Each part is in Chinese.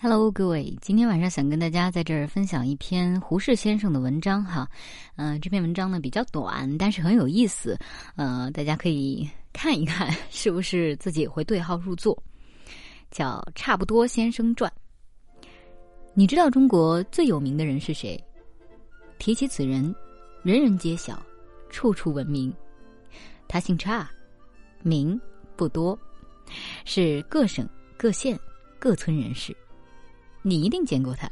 Hello，各位，今天晚上想跟大家在这儿分享一篇胡适先生的文章哈。嗯，这篇文章呢比较短，但是很有意思。呃，大家可以看一看，是不是自己也会对号入座？叫《差不多先生传》。你知道中国最有名的人是谁？提起此人，人人皆晓，处处闻名。他姓差，名不多，是各省各县各村人士。你一定见过他，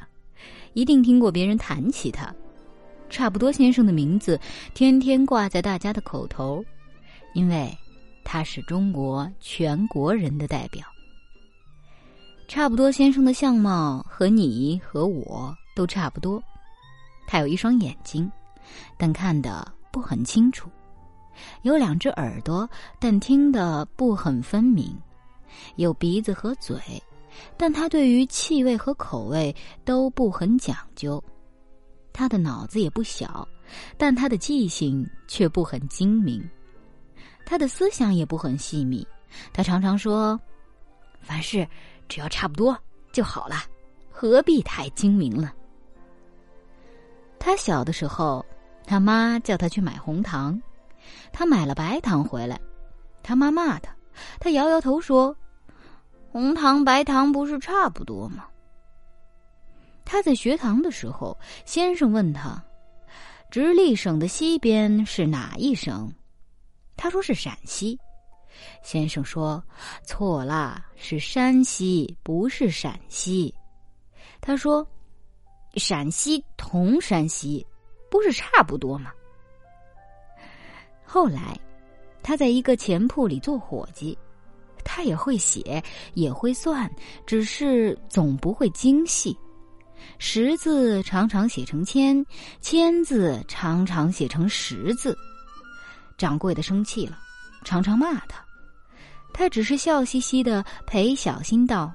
一定听过别人谈起他。差不多先生的名字天天挂在大家的口头，因为他是中国全国人的代表。差不多先生的相貌和你和我都差不多。他有一双眼睛，但看得不很清楚；有两只耳朵，但听得不很分明；有鼻子和嘴。但他对于气味和口味都不很讲究，他的脑子也不小，但他的记性却不很精明，他的思想也不很细密。他常常说：“凡事只要差不多就好了，何必太精明了？”他小的时候，他妈叫他去买红糖，他买了白糖回来，他妈骂他，他摇摇头说。红糖白糖不是差不多吗？他在学堂的时候，先生问他：“直隶省的西边是哪一省？”他说是陕西。先生说：“错啦，是山西，不是陕西。”他说：“陕西同山西，不是差不多吗？”后来，他在一个钱铺里做伙计。他也会写，也会算，只是总不会精细。十字常常写成千，千字常常写成十字。掌柜的生气了，常常骂他。他只是笑嘻嘻的陪小新道：“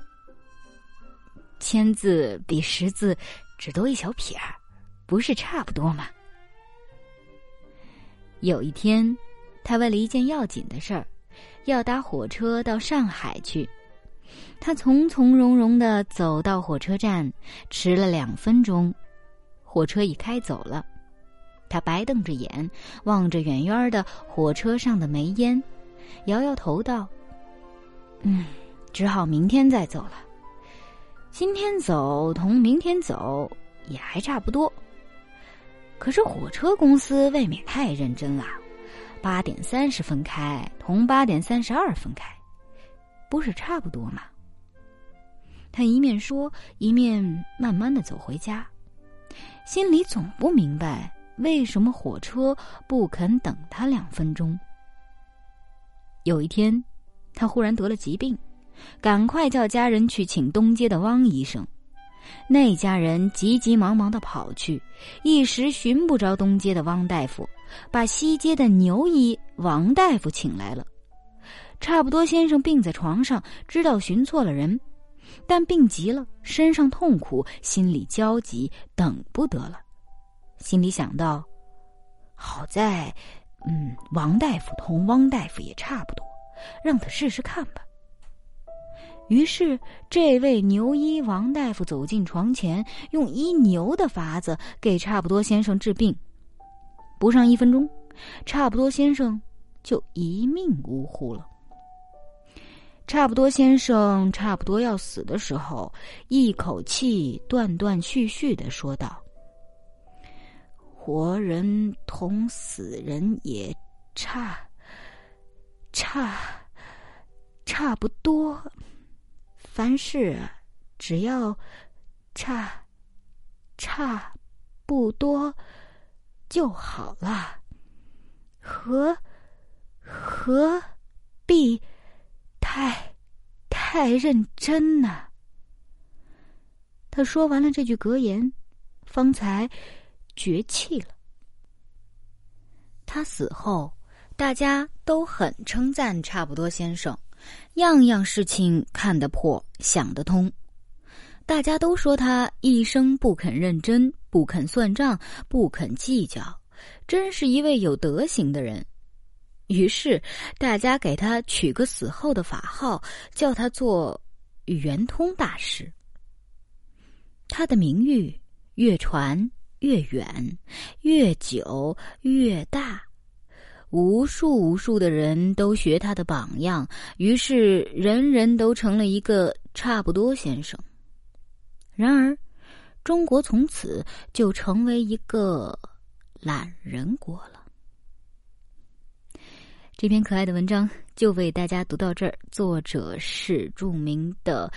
千字比十字只多一小撇儿，不是差不多吗？”有一天，他为了一件要紧的事儿。要搭火车到上海去，他从从容容的走到火车站，迟了两分钟，火车已开走了。他白瞪着眼，望着远远的火车上的煤烟，摇摇头道：“嗯，只好明天再走了。今天走同明天走也还差不多。可是火车公司未免太认真了。”八点三十分开，同八点三十二分开，不是差不多吗？他一面说，一面慢慢的走回家，心里总不明白为什么火车不肯等他两分钟。有一天，他忽然得了疾病，赶快叫家人去请东街的汪医生。那家人急急忙忙的跑去，一时寻不着东街的汪大夫。把西街的牛医王大夫请来了。差不多先生病在床上，知道寻错了人，但病急了，身上痛苦，心里焦急，等不得了。心里想到：好在，嗯，王大夫同汪大夫也差不多，让他试试看吧。于是，这位牛医王大夫走进床前，用医牛的法子给差不多先生治病。不上一分钟，差不多先生就一命呜呼了。差不多先生差不多要死的时候，一口气断断续续的说道：“活人同死人也差，差，差不多。凡事只要差，差不多。”就好了，何何必太太认真呢？他说完了这句格言，方才绝气了。他死后，大家都很称赞差不多先生，样样事情看得破，想得通。大家都说他一生不肯认真，不肯算账，不肯计较，真是一位有德行的人。于是大家给他取个死后的法号，叫他做圆通大师。他的名誉越传越远，越久越大。无数无数的人都学他的榜样，于是人人都成了一个差不多先生。然而，中国从此就成为一个懒人国了。这篇可爱的文章就为大家读到这儿。作者是著名的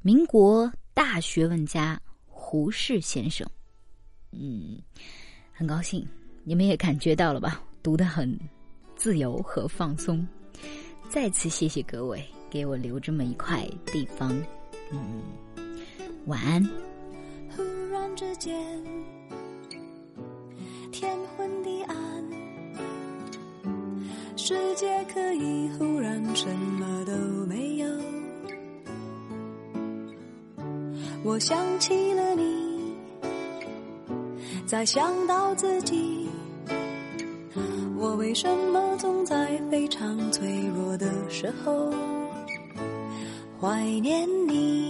民国大学问家胡适先生。嗯，很高兴你们也感觉到了吧？读的很。自由和放松，再次谢谢各位给我留这么一块地方。嗯，晚安。忽然之间，天昏地暗，世界可以忽然什么都没有。我想起了你，再想到自己。我为什么总在非常脆弱的时候怀念你？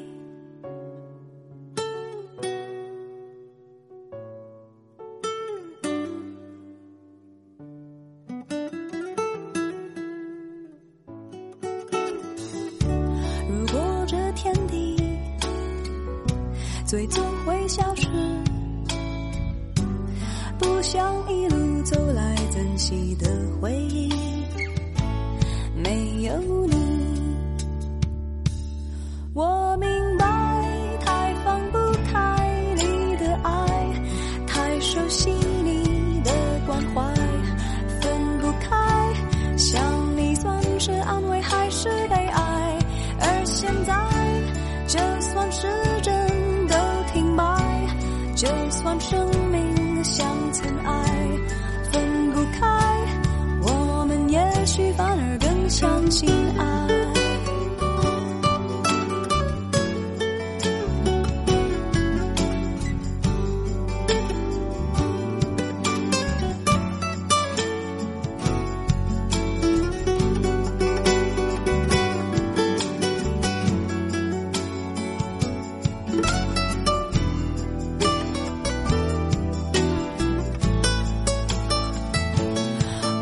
最终会消失，不想一路走来。珍惜的回忆，没有你，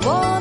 生。